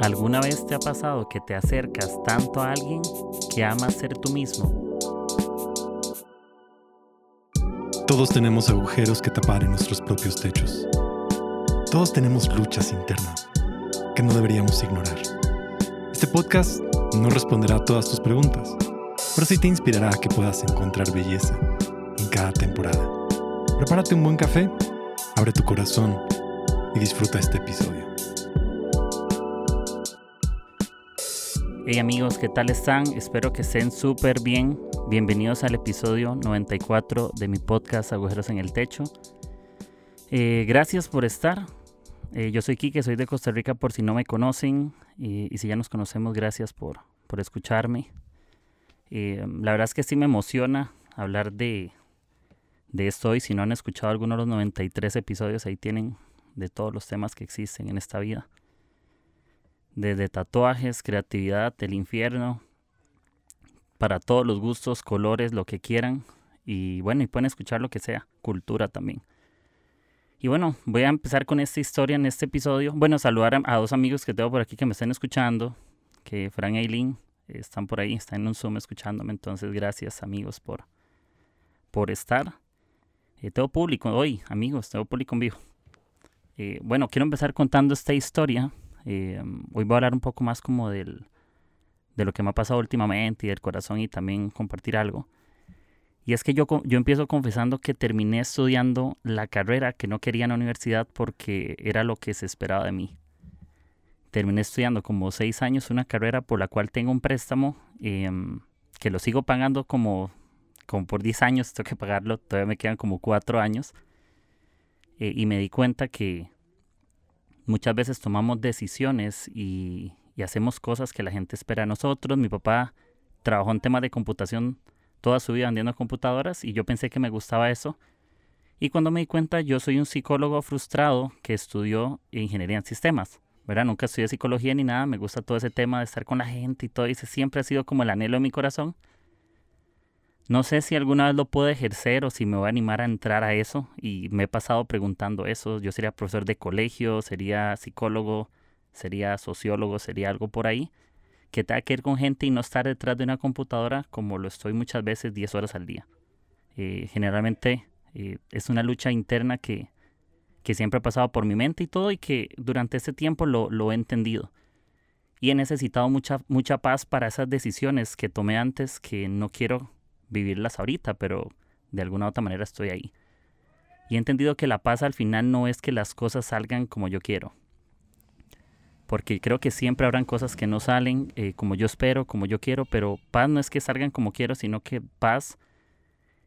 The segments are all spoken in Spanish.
¿Alguna vez te ha pasado que te acercas tanto a alguien que amas ser tú mismo? Todos tenemos agujeros que tapar en nuestros propios techos. Todos tenemos luchas internas que no deberíamos ignorar. Este podcast no responderá a todas tus preguntas, pero sí te inspirará a que puedas encontrar belleza en cada temporada. Prepárate un buen café, abre tu corazón y disfruta este episodio. Hey amigos, ¿qué tal están? Espero que estén súper bien. Bienvenidos al episodio 94 de mi podcast Agujeros en el Techo. Eh, gracias por estar. Eh, yo soy Kike, soy de Costa Rica por si no me conocen y, si ya nos conocemos, gracias por, por escucharme. Eh, la verdad es que sí me emociona hablar de, de esto hoy. Si no han escuchado alguno de los 93 episodios, ahí tienen de todos los temas que existen en esta vida desde tatuajes, creatividad, el infierno, para todos los gustos, colores, lo que quieran. Y bueno, y pueden escuchar lo que sea, cultura también. Y bueno, voy a empezar con esta historia en este episodio. Bueno, saludar a, dos amigos que tengo por aquí que me están escuchando, que Fran y Aileen están por ahí, están en un Zoom escuchándome. Entonces, gracias amigos por, por estar. Eh, tengo público hoy, amigos, tengo público en vivo. Eh, bueno, quiero empezar contando esta historia eh, hoy voy a hablar un poco más como del, de lo que me ha pasado últimamente y del corazón y también compartir algo. Y es que yo, yo empiezo confesando que terminé estudiando la carrera que no quería en la universidad porque era lo que se esperaba de mí. Terminé estudiando como seis años una carrera por la cual tengo un préstamo em, que lo sigo pagando como, como por 10 años, tengo que pagarlo, todavía me quedan como cuatro años. Eh, y me di cuenta que, muchas veces tomamos decisiones y, hacemos cosas que la gente espera de nosotros. Mi papá trabajó en temas de computación toda su vida vendiendo computadoras y yo pensé que me gustaba eso. Y cuando me di cuenta, yo soy un psicólogo frustrado que estudió ingeniería en sistemas. ¿verdad? Nunca estudié psicología ni nada, me gusta todo ese tema de estar con la gente y todo, ese siempre ha sido como el anhelo de mi corazón. No sé si alguna vez lo puedo ejercer o si me voy a animar a entrar a eso y me he pasado preguntando eso. Yo sería profesor de colegio, sería psicólogo, sería sociólogo, sería algo por ahí que tenga que con gente y no estar detrás de una computadora como lo estoy muchas veces 10 horas al día. Eh, generalmente eh, es una lucha interna que, que, siempre ha pasado por mi mente y todo y que durante este tiempo lo, lo he entendido. Y he necesitado mucha, mucha paz para esas decisiones que tomé antes que no quiero vivirlas ahorita, pero de alguna u otra manera estoy ahí. Y he entendido que la paz al final no es que las cosas salgan como yo quiero. Porque creo que siempre habrán cosas que no salen eh, como yo espero, como yo quiero, pero paz no es que salgan como quiero, sino que paz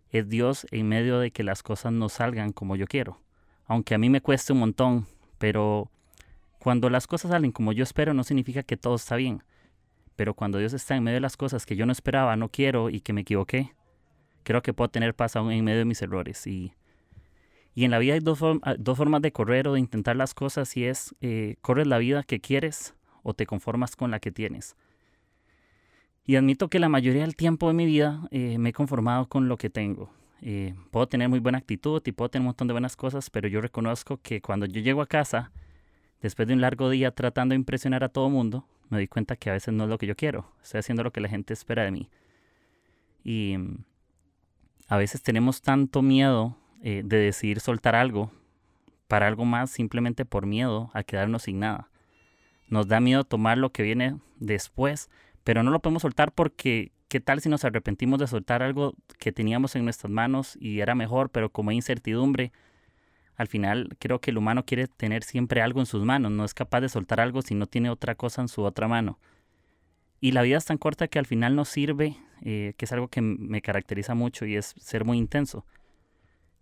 es Dios en medio de que las cosas no salgan como yo quiero. Aunque a mí me cueste un montón, pero cuando las cosas salen como yo espero no significa que todo está bien. Pero cuando Dios está en medio de las cosas que yo no esperaba, no quiero y que me equivoqué, creo que puedo tener paz aún en medio de mis errores. Y, y en la vida hay dos, ah, dos, formas de correr o de intentar las cosas y es, eh, corres la vida que quieres o te conformas con la que tienes. Y admito que la mayoría del tiempo de mi vida eh, me he conformado con lo que tengo. Eh, puedo tener muy buena actitud y puedo tener un montón de buenas cosas, pero yo reconozco que cuando yo llego a casa, después de un largo día tratando de impresionar a todo mundo, me doy cuenta que a veces no es lo que yo quiero. Estoy haciendo lo que la gente espera de mí. Y mm, a veces tenemos tanto miedo eh, de decidir soltar algo para algo más simplemente por miedo a quedarnos sin nada. Nos da miedo tomar lo que viene después, pero no lo podemos soltar porque ¿qué tal si nos arrepentimos de soltar algo que teníamos en nuestras manos y era mejor, pero como hay incertidumbre, al final creo que el humano quiere tener siempre algo en sus manos, no es capaz de soltar algo si no tiene otra cosa en su otra mano. Y la vida es tan corta que al final nos sirve, eh, que es algo que me caracteriza mucho y es ser muy intenso.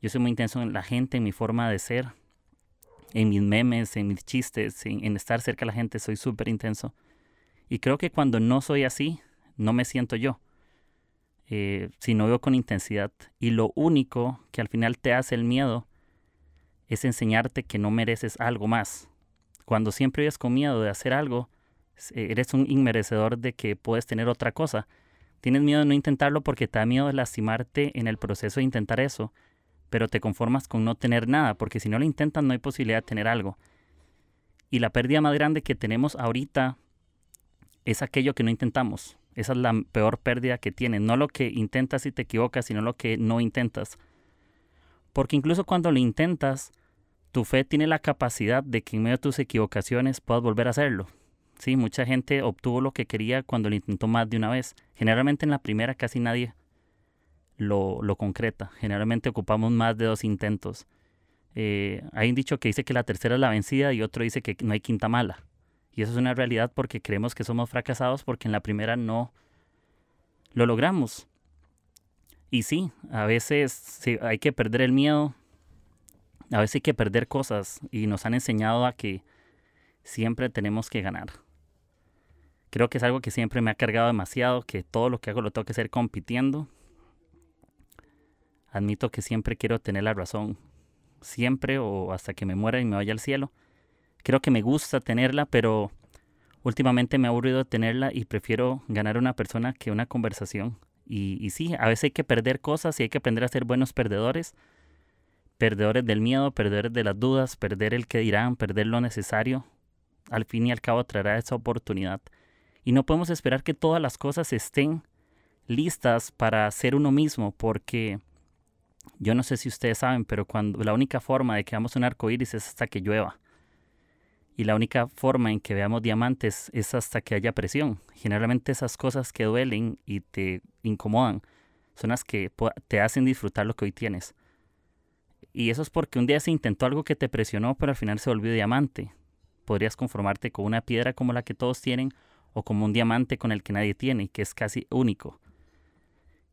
Yo soy muy intenso en la gente, en mi forma de ser, en mis memes, en mis chistes, en, estar cerca de la gente, soy súper intenso. Y creo que cuando no soy así, no me siento yo, eh, si no veo con intensidad. Y lo único que al final te hace el miedo es enseñarte que no mereces algo más. Cuando siempre vives con miedo de hacer algo, eres un inmerecedor de que puedes tener otra cosa. Tienes miedo de no intentarlo porque te da miedo de lastimarte en el proceso de intentar eso, pero te conformas con no tener nada, porque si no lo intentas no hay posibilidad de tener algo. Y la pérdida más grande que tenemos ahorita es aquello que no intentamos. Esa es la peor pérdida que tienes. No lo que intentas y te equivocas, sino lo que no intentas. Porque incluso cuando lo intentas, tu fe tiene la capacidad de que en medio de tus equivocaciones puedas volver a hacerlo. Sí, mucha gente obtuvo lo que quería cuando lo intentó más de una vez. Generalmente en la primera casi nadie lo, lo concreta. Generalmente ocupamos más de dos intentos. Eh, hay un dicho que dice que la tercera es la vencida y otro dice que no hay quinta mala. Y eso es una realidad porque creemos que somos fracasados porque en la primera no lo logramos. Y sí, a veces hay que perder el miedo, a veces hay que perder cosas y nos han enseñado a que siempre tenemos que ganar. Creo que es algo que siempre me ha cargado demasiado, que todo lo que hago lo tengo que hacer compitiendo. Admito que siempre quiero tener la razón, siempre o hasta que me muera y me vaya al cielo. Creo que me gusta tenerla, pero últimamente me ha aburrido tenerla y prefiero ganar una persona que una conversación. Y, sí, a veces hay que perder cosas y hay que aprender a ser buenos perdedores. Perdedores del miedo, perdedores de las dudas, perder el que dirán, perder lo necesario. Al fin y al cabo traerá esa oportunidad. Y no podemos esperar que todas las cosas estén listas para ser uno mismo, porque yo no sé si ustedes saben, pero cuando la única forma de que veamos un arco iris es hasta que llueva. Y la única forma en que veamos diamantes es hasta que haya presión. Generalmente esas cosas que duelen y te incomodan son las que te hacen disfrutar lo que hoy tienes. Y eso es porque un día se intentó algo que te presionó, pero al final se volvió diamante. Podrías conformarte con una piedra como la que todos tienen o como un diamante con el que nadie tiene, que es casi único.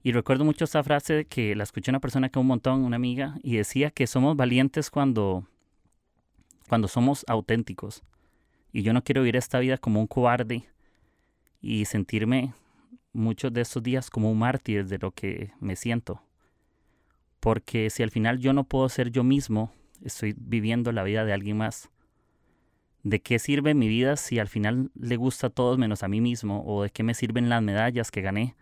Y recuerdo mucho esa frase que la escuché una persona que un montón, una amiga, y decía que somos valientes cuando cuando somos auténticos. Y yo no quiero vivir esta vida como un cobarde y sentirme muchos de estos días como un mártir de lo que me siento. Porque si al final yo no puedo ser yo mismo, estoy viviendo la vida de alguien más. ¿De qué sirve mi vida si al final le gusta a todos menos a mí mismo? ¿O de qué me sirven las medallas que gané,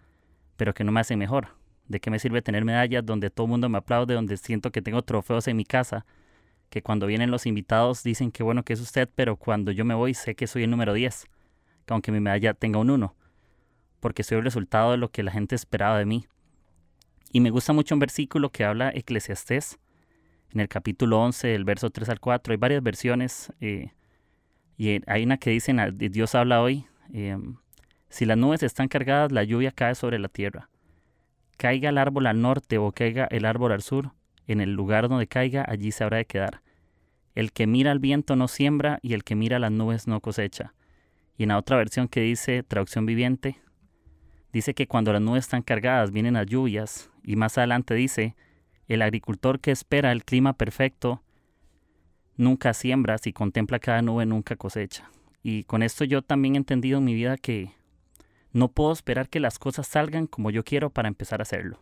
pero que no me hacen mejor? ¿De qué me sirve tener medallas donde todo el mundo me aplaude, donde siento que tengo trofeos en mi casa, que cuando vienen los invitados dicen que bueno que es usted, pero cuando yo me voy sé que soy el número 10, que aunque mi medalla tenga un 1, porque soy el resultado de lo que la gente esperaba de mí. Y me gusta mucho un versículo que habla Eclesiastés, en el capítulo 11, el verso 3 al 4, hay varias versiones, eh, y hay una que dice, Dios habla hoy, em, si las nubes están cargadas, la lluvia cae sobre la tierra. Caiga el árbol al norte o caiga el árbol al sur, en el lugar donde caiga, allí se habrá de quedar. El que mira al viento no siembra y el que mira las nubes no cosecha. Y en la otra versión que dice traducción viviente, dice que cuando las nubes están cargadas vienen las lluvias. Y más adelante dice, el agricultor que espera el clima perfecto nunca siembra, si contempla cada nube nunca cosecha. Y con esto yo también he entendido en mi vida que no puedo esperar que las cosas salgan como yo quiero para empezar a hacerlo.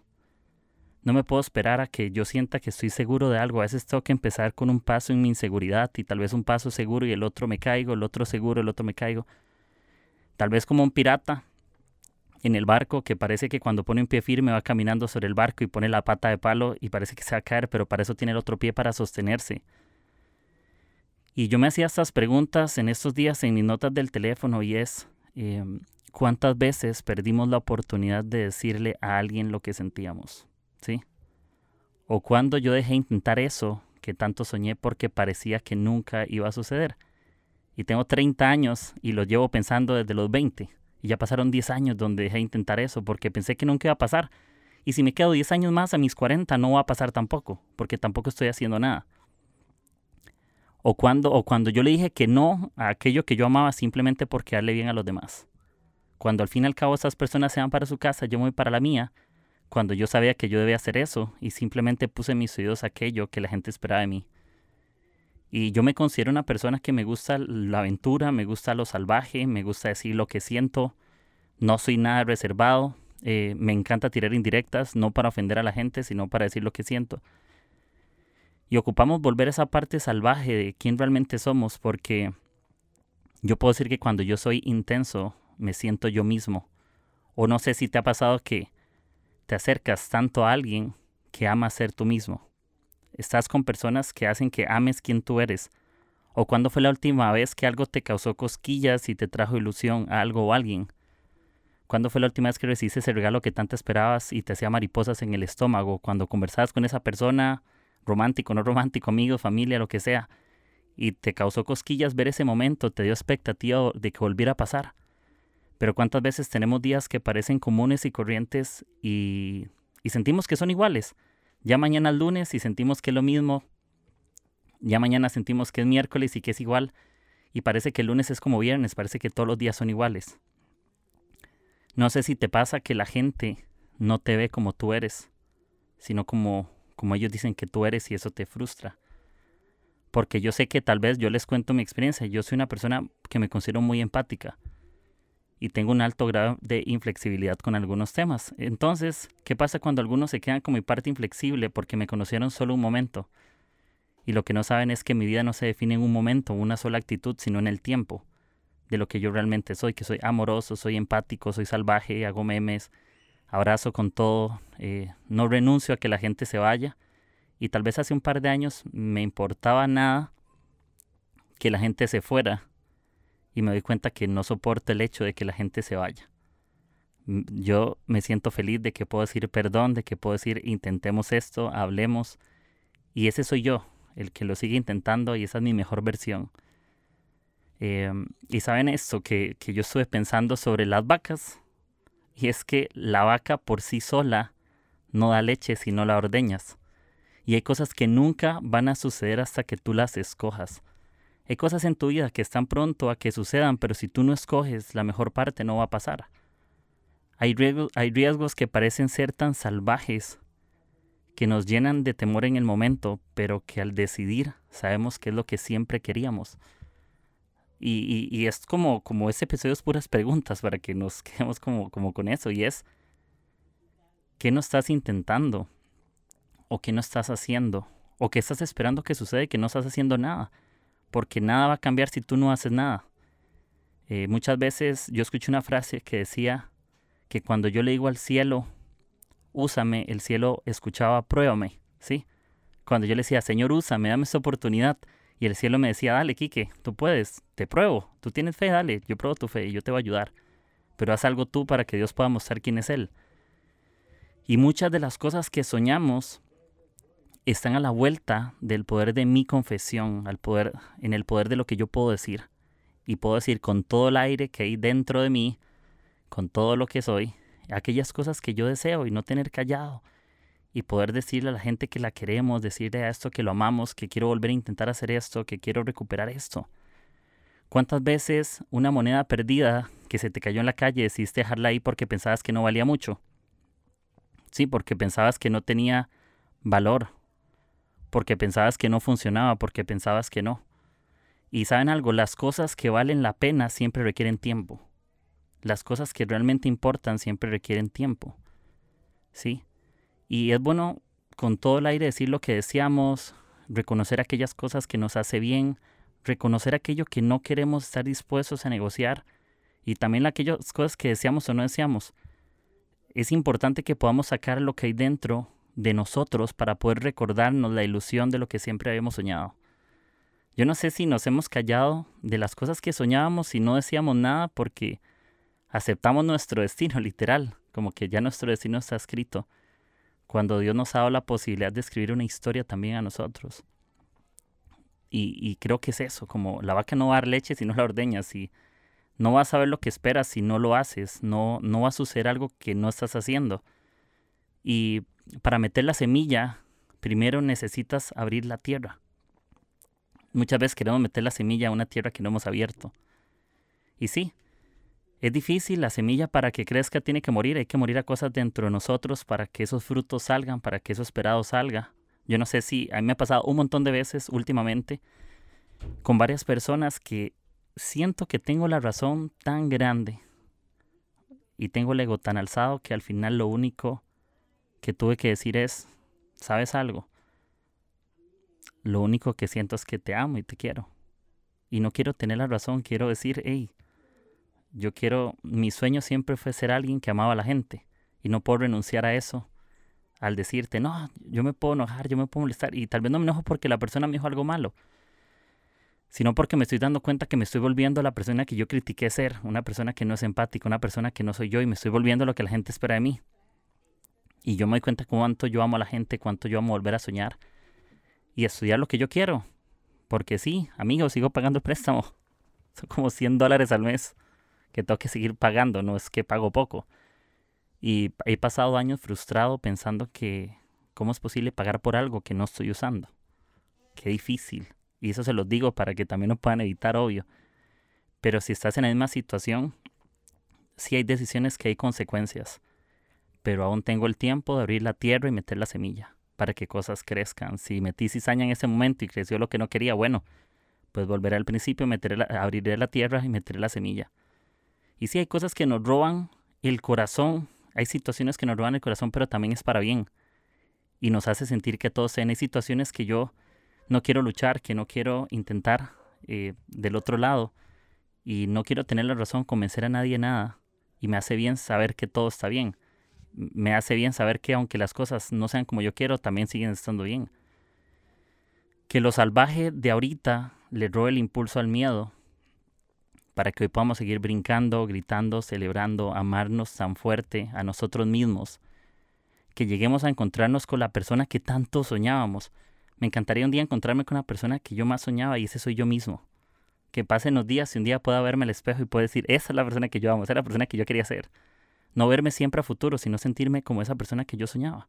No me puedo esperar a que yo sienta que estoy seguro de algo. A veces tengo que empezar con un paso en mi inseguridad y tal vez un paso seguro y el otro me caigo, el otro seguro, el otro me caigo. Tal vez como un pirata en el barco que parece que cuando pone un pie firme va caminando sobre el barco y pone la pata de palo y parece que se va a caer, pero para eso tiene el otro pie para sostenerse. Y yo me hacía estas preguntas en estos días en mis notas del teléfono y es, em, ¿cuántas veces perdimos la oportunidad de decirle a alguien lo que sentíamos? ¿sí? O cuando yo dejé intentar eso que tanto soñé porque parecía que nunca iba a suceder. Y tengo 30 años y lo llevo pensando desde los 20. Y ya pasaron 10 años donde dejé intentar eso porque pensé que nunca iba a pasar. Y si me quedo 10 años más a mis 40 no va a pasar tampoco, porque tampoco estoy haciendo nada. O cuando, o cuando yo le dije que no a aquello que yo amaba simplemente porque darle bien a los demás. Cuando al fin y al cabo esas personas se van para su casa, yo voy para la mía cuando yo sabía que yo debía hacer eso y simplemente puse mis oídos aquello que la gente esperaba de mí. Y yo me considero una persona que me gusta la aventura, me gusta lo salvaje, me gusta decir lo que siento, no soy nada reservado, eh, me encanta tirar indirectas, no para ofender a la gente, sino para decir lo que siento. Y ocupamos volver a esa parte salvaje de quién realmente somos, porque yo puedo decir que cuando yo soy intenso, me siento yo mismo. O no sé si te ha pasado que te acercas tanto a alguien que ama ser tú mismo. Estás con personas que hacen que ames quien tú eres, ¿O cuándo fue la última vez que algo te causó cosquillas y te trajo ilusión a algo o alguien? ¿Cuándo fue la última vez que recibiste ese regalo que tanto esperabas y te hacía mariposas en el estómago? Cuando conversabas con esa persona, romántico, no romántico, amigo, familia, lo que sea, y te causó cosquillas ver ese momento, te dio expectativa de que volviera a pasar. Pero cuántas veces tenemos días que parecen comunes y corrientes y, y sentimos que son iguales. Ya mañana es lunes y sentimos que es lo mismo. Ya mañana sentimos que es miércoles y que es igual. Y parece que el lunes es como viernes, parece que todos los días son iguales. No sé si te pasa que la gente no te ve como tú eres, sino como, como ellos dicen que tú eres y eso te frustra. Porque yo sé que tal vez yo les cuento mi experiencia. Yo soy una persona que me considero muy empática y tengo un alto grado de inflexibilidad con algunos temas. Entonces, ¿qué pasa cuando algunos se quedan con mi parte inflexible porque me conocieron solo un momento? Y lo que no saben es que mi vida no se define en un momento, una sola actitud, sino en el tiempo de lo que yo realmente soy, que soy amoroso, soy empático, soy salvaje, hago memes, abrazo con todo, eh, no renuncio a que la gente se vaya. Y tal vez hace un par de años me importaba nada que la gente se fuera y me doy cuenta que no soporto el hecho de que la gente se vaya. Yo me siento feliz de que puedo decir perdón, de que puedo decir intentemos esto, hablemos. Y ese soy yo, el que lo sigue intentando y esa es mi mejor versión. Em, y saben esto, que, que yo estuve pensando sobre las vacas. Y es que la vaca por sí sola no da leche si no la ordeñas. Y hay cosas que nunca van a suceder hasta que tú las escojas. Hay cosas en tu vida que están pronto a que sucedan, pero si tú no escoges, la mejor parte no va a pasar. Hay riesgos, hay riesgos que parecen ser tan salvajes que nos llenan de temor en el momento, pero que al decidir sabemos que es lo que siempre queríamos. Y, es como, como ese episodio es puras preguntas para que nos quedemos como, como con eso. Y es, ¿qué no estás intentando? ¿O qué no estás haciendo? ¿O qué estás esperando que suceda y que no estás haciendo nada? porque nada va a cambiar si tú no haces nada. Eh, muchas veces yo escuché una frase que decía que cuando yo le digo al cielo, úsame, el cielo escuchaba, pruébame, ¿sí? Cuando yo le decía, Señor, úsame, dame esa oportunidad, y el cielo me decía, dale, Quique, tú puedes, te pruebo, tú tienes fe, dale, yo pruebo tu fe y yo te voy a ayudar, pero haz algo tú para que Dios pueda mostrar quién es Él. Y muchas de las cosas que soñamos están a la vuelta del poder de mi confesión, al poder, en el poder de lo que yo puedo decir. Y puedo decir con todo el aire que hay dentro de mí, con todo lo que soy, aquellas cosas que yo deseo y no tener callado. Y poder decirle a la gente que la queremos, decirle a esto que lo amamos, que quiero volver a intentar hacer esto, que quiero recuperar esto. ¿Cuántas veces una moneda perdida que se te cayó en la calle decidiste dejarla ahí porque pensabas que no valía mucho? Sí, porque pensabas que no tenía valor, porque pensabas que no funcionaba, porque pensabas que no. Y saben algo, las cosas que valen la pena siempre requieren tiempo. Las cosas que realmente importan siempre requieren tiempo. ¿Sí? Y es bueno con todo el aire decir lo que deseamos, reconocer aquellas cosas que nos hace bien, reconocer aquello que no queremos estar dispuestos a negociar y también aquellas cosas que deseamos o no deseamos. Es importante que podamos sacar lo que hay dentro de nosotros para poder recordarnos la ilusión de lo que siempre habíamos soñado. Yo no sé si nos hemos callado de las cosas que soñábamos y no decíamos nada porque aceptamos nuestro destino, literal, como que ya nuestro destino está escrito, cuando Dios nos ha dado la posibilidad de escribir una historia también a nosotros. Y, creo que es eso, como la vaca no va a dar leche si no la ordeñas, y no vas a saber lo que esperas si no lo haces, no, no va a suceder algo que no estás haciendo. Y para meter la semilla, primero necesitas abrir la tierra. Muchas veces queremos meter la semilla a una tierra que no hemos abierto. Y sí, es difícil, la semilla para que crezca tiene que morir, hay que morir a cosas dentro de nosotros para que esos frutos salgan, para que eso esperado salga. Yo no sé si a mí me ha pasado un montón de veces últimamente con varias personas que siento que tengo la razón tan grande y tengo el ego tan alzado que al final lo único que tuve que decir es, ¿sabes algo? Lo único que siento es que te amo y te quiero. Y no quiero tener la razón, quiero decir, hey, yo quiero, mi sueño siempre fue ser alguien que amaba a la gente. Y no puedo renunciar a eso al decirte, no, yo me puedo enojar, yo me puedo molestar. Y tal vez no me enojo porque la persona me dijo algo malo. sino porque me estoy dando cuenta que me estoy volviendo la persona que yo critiqué ser, una persona que no es empática, una persona que no soy yo y me estoy volviendo lo que la gente espera de mí. Y yo me doy cuenta cuánto yo amo a la gente, cuánto yo amo volver a soñar y estudiar lo que yo quiero. Porque sí, amigo, sigo pagando el préstamo. Son como 100 dólares al mes que tengo que seguir pagando, no es que pago poco. Y he pasado años frustrado pensando que cómo es posible pagar por algo que no estoy usando. Qué difícil. Y eso se los digo para que también lo puedan evitar, obvio. Pero si estás en la misma situación, sí hay decisiones que hay consecuencias. Pero aún tengo el tiempo de abrir la tierra y meter la semilla para que cosas crezcan. Si metí cizaña en ese momento y creció lo que no quería, bueno, pues volveré al principio, meteré la, abriré la tierra y meteré la semilla. Y sí hay cosas que nos roban el corazón, hay situaciones que nos roban el corazón, pero también es para bien. Y nos hace sentir que todos sean. Hay situaciones que yo no quiero luchar, que no quiero intentar eh, del otro lado y no quiero tener la razón, convencer a nadie nada y me hace bien saber que todo está bien. Me hace bien saber que aunque las cosas no sean como yo quiero, también siguen estando bien. Que lo salvaje de ahorita le robe el impulso al miedo para que hoy podamos seguir brincando, gritando, celebrando, amarnos tan fuerte a nosotros mismos, que lleguemos a encontrarnos con la persona que tanto soñábamos, me encantaría un día encontrarme con una persona que yo más soñaba y ese soy yo mismo. Que pasen los días y un día pueda verme al espejo y pueda decir, esa es la persona que yo amo, esa es la persona que yo quería ser. No verme siempre a futuro, sino sentirme como esa persona que yo soñaba.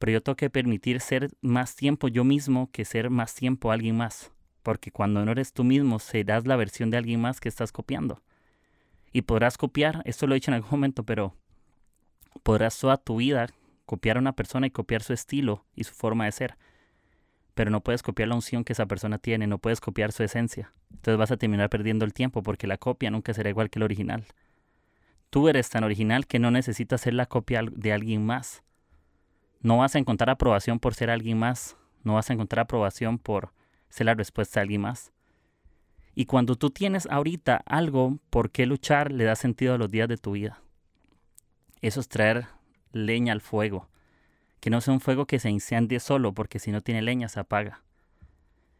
Pero yo tengo que permitir ser más tiempo yo mismo que ser más tiempo alguien más. Porque cuando no eres tú mismo, serás la versión de alguien más que estás copiando. Y podrás copiar, esto lo he dicho en algún momento, pero podrás toda tu vida copiar a una persona y copiar su estilo y su forma de ser pero no puedes copiar la unción que esa persona tiene, no puedes copiar su esencia. Entonces vas a terminar perdiendo el tiempo porque la copia nunca será igual que el original. Tú eres tan original que no necesitas ser la copia de alguien más. No vas a encontrar aprobación por ser alguien más, no vas a encontrar aprobación por ser la respuesta de alguien más. Y cuando tú tienes ahorita algo por qué luchar, le da sentido a los días de tu vida. Eso es traer leña al fuego que no sea un fuego que se incendie solo, porque si no tiene leña se apaga.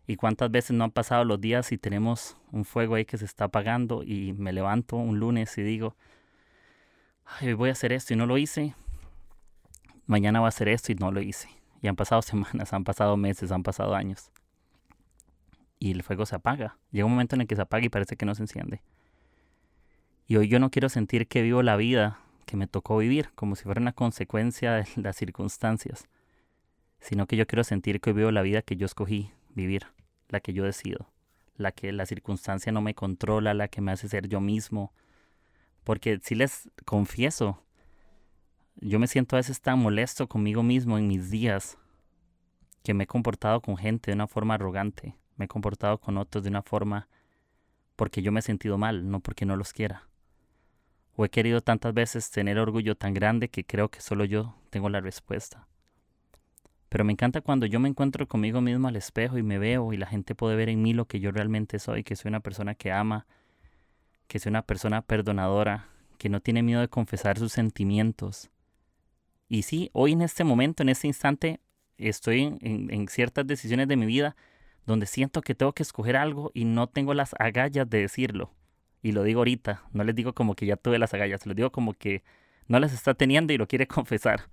¿Y cuántas veces no han pasado los días y tenemos un fuego ahí que se está apagando y me levanto un lunes y digo, Ay, voy a hacer esto y no lo hice, mañana voy a hacer esto y no lo hice. Y han pasado semanas, han pasado meses, han pasado años. Y el fuego se apaga. Llega un momento en el que se apaga y parece que no se enciende. Y hoy yo no quiero sentir que vivo la vida que me tocó vivir, como si fuera una consecuencia de las circunstancias, sino que yo quiero sentir que vivo la vida que yo escogí vivir, la que yo decido, la que la circunstancia no me controla, la que me hace ser yo mismo, porque si les confieso, yo me siento a veces tan molesto conmigo mismo en mis días que me he comportado con gente de una forma arrogante, me he comportado con otros de una forma porque yo me he sentido mal, no porque no los quiera o he querido tantas veces tener orgullo tan grande que creo que solo yo tengo la respuesta. Pero me encanta cuando yo me encuentro conmigo mismo al espejo y me veo y la gente puede ver en mí lo que yo realmente soy, que soy una persona que ama, que soy una persona perdonadora, que no tiene miedo de confesar sus sentimientos. Y sí, hoy en este momento, en este instante, estoy en, en ciertas decisiones de mi vida donde siento que tengo que escoger algo y no tengo las agallas de decirlo. Y lo digo ahorita, no les digo como que ya tuve las agallas, lo digo como que no las está teniendo y lo quiere confesar.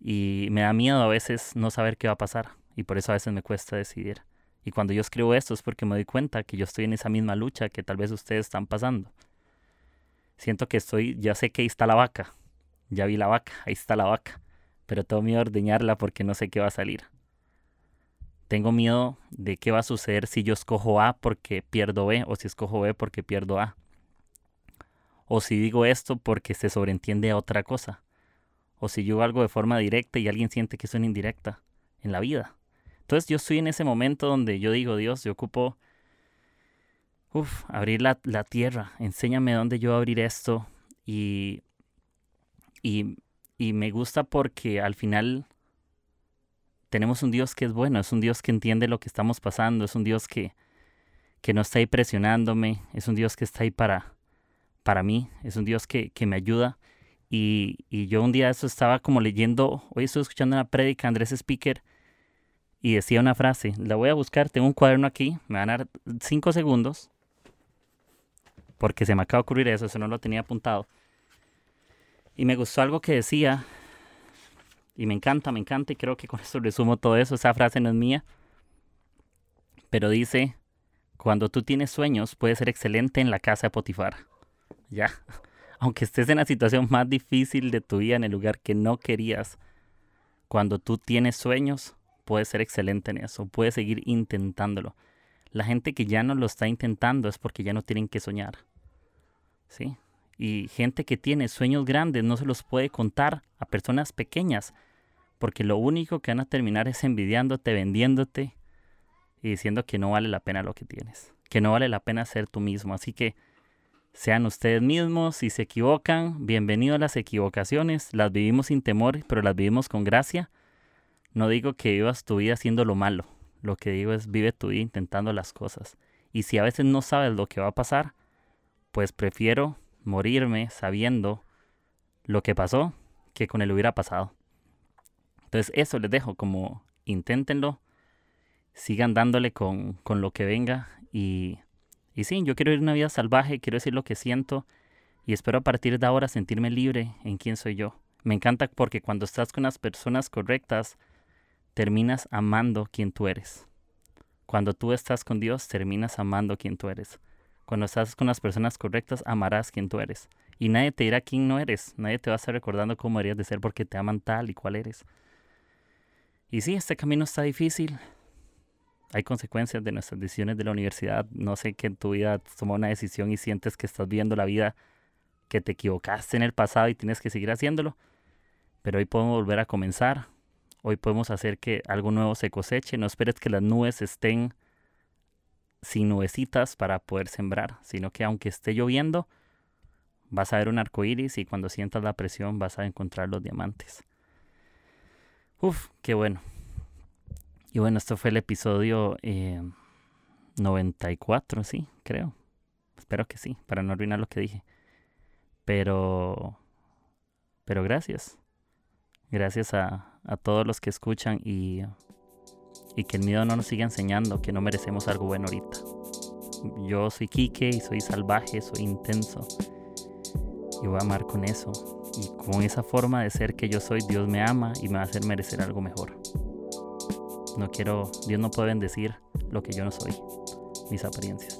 Y me da miedo a veces no saber qué va a pasar. Y por eso a veces me cuesta decidir. Y cuando yo escribo esto es porque me doy cuenta que yo estoy en esa misma lucha que tal vez ustedes están pasando. Siento que estoy, ya sé que ahí está la vaca. Ya vi la vaca, ahí está la vaca. Pero tengo miedo de ordeñarla porque no sé qué va a salir. Tengo miedo de qué va a suceder si yo escojo A porque pierdo B o si escojo B porque pierdo A. O si digo esto porque se sobreentiende a otra cosa. O si yo algo de forma directa y alguien siente que es una indirecta en la vida. Entonces yo estoy en ese momento donde yo digo, Dios, yo ocupo uf, abrir la, la, tierra, enséñame dónde yo abrir esto. Y, y, y me gusta porque al final tenemos un Dios que es bueno, es un Dios que entiende lo que estamos pasando, es un Dios que, que no está ahí presionándome, es un Dios que está ahí para, para mí, es un Dios que, que me ayuda. Y, y, yo un día eso estaba como leyendo, hoy estoy escuchando una prédica Andrés Speaker y decía una frase, la voy a buscar, tengo un cuaderno aquí, me van a dar cinco segundos, porque se me acaba de ocurrir eso, eso no lo tenía apuntado. Y me gustó algo que decía, y me encanta, me encanta, y creo que con eso resumo todo eso, esa frase no es mía, pero dice, cuando tú tienes sueños, puedes ser excelente en la casa de Potifar. Ya, aunque estés en la situación más difícil de tu vida, en el lugar que no querías, cuando tú tienes sueños, puedes ser excelente en eso, puedes seguir intentándolo. La gente que ya no lo está intentando es porque ya no tienen que soñar. ¿Sí? Y gente que tiene sueños grandes no se los puede contar a personas pequeñas, porque lo único que van a terminar es envidiándote, vendiéndote y diciendo que no vale la pena lo que tienes, que no vale la pena ser tú mismo. Así que sean ustedes mismos, si se equivocan, bienvenido a las equivocaciones, las vivimos sin temor, pero las vivimos con gracia. No digo que vivas tu vida haciendo lo malo, lo que digo es vive tu vida intentando las cosas. Y si a veces no sabes lo que va a pasar, pues prefiero morirme sabiendo lo que pasó que con él hubiera pasado. Entonces eso les dejo como inténtenlo, sigan dándole con, con lo que venga y, y sí, yo quiero ir una vida salvaje, quiero decir lo que siento y espero a partir de ahora sentirme libre en quién soy yo. Me encanta porque cuando estás con las personas correctas, terminas amando quien tú eres. Cuando tú estás con Dios, terminas amando quien tú eres. Cuando estás con las personas correctas, amarás quien tú eres. Y nadie te dirá quién no eres. Nadie te va a estar recordando cómo deberías de ser porque te aman tal y cual eres. Y sí, este camino está difícil. Hay consecuencias de nuestras decisiones de la universidad. No sé que en tu vida tomó una decisión y sientes que estás viendo la vida que te equivocaste en el pasado y tienes que seguir haciéndolo. Pero hoy podemos volver a comenzar. Hoy podemos hacer que algo nuevo se coseche. No esperes que las nubes estén sin nubecitas para poder sembrar, sino que aunque esté lloviendo, vas a ver un arco iris y cuando sientas la presión vas a encontrar los diamantes. Uf, qué bueno. Y bueno, esto fue el episodio 94, eh, sí, creo. Espero que sí, para no arruinar lo que dije. Pero, pero gracias. Gracias a, a todos los que escuchan y y que el miedo no nos siga enseñando que no merecemos algo bueno ahorita. Yo soy Quique y soy salvaje, soy intenso y voy a amar con eso. Y con esa forma de ser que yo soy, Dios me ama y me va a hacer merecer algo mejor. No quiero, Dios no puede bendecir lo que yo no soy, mis apariencias.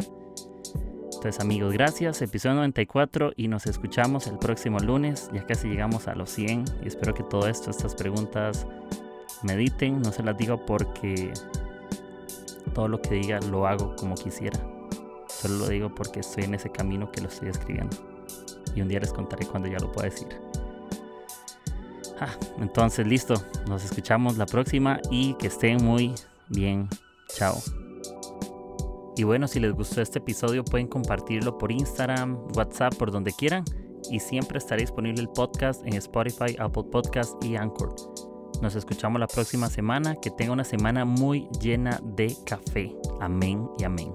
Entonces amigos, gracias, episodio 94 y nos escuchamos el próximo lunes, ya casi llegamos a los 100 y espero que todo esto, estas preguntas mediten, no se las digo porque todo lo que diga lo hago como quisiera. Solo lo digo porque estoy en ese camino que lo estoy escribiendo. Y un día les contaré cuando ya lo pueda decir. Ah, entonces listo, nos escuchamos la próxima y que estén muy bien. Chao. Y bueno, si les gustó este episodio pueden compartirlo por Instagram, WhatsApp, por donde quieran. Y siempre estará disponible el podcast en Spotify, Apple Podcast y Anchor. Nos escuchamos la próxima semana. Que tenga una semana muy llena de café. Amén y amén.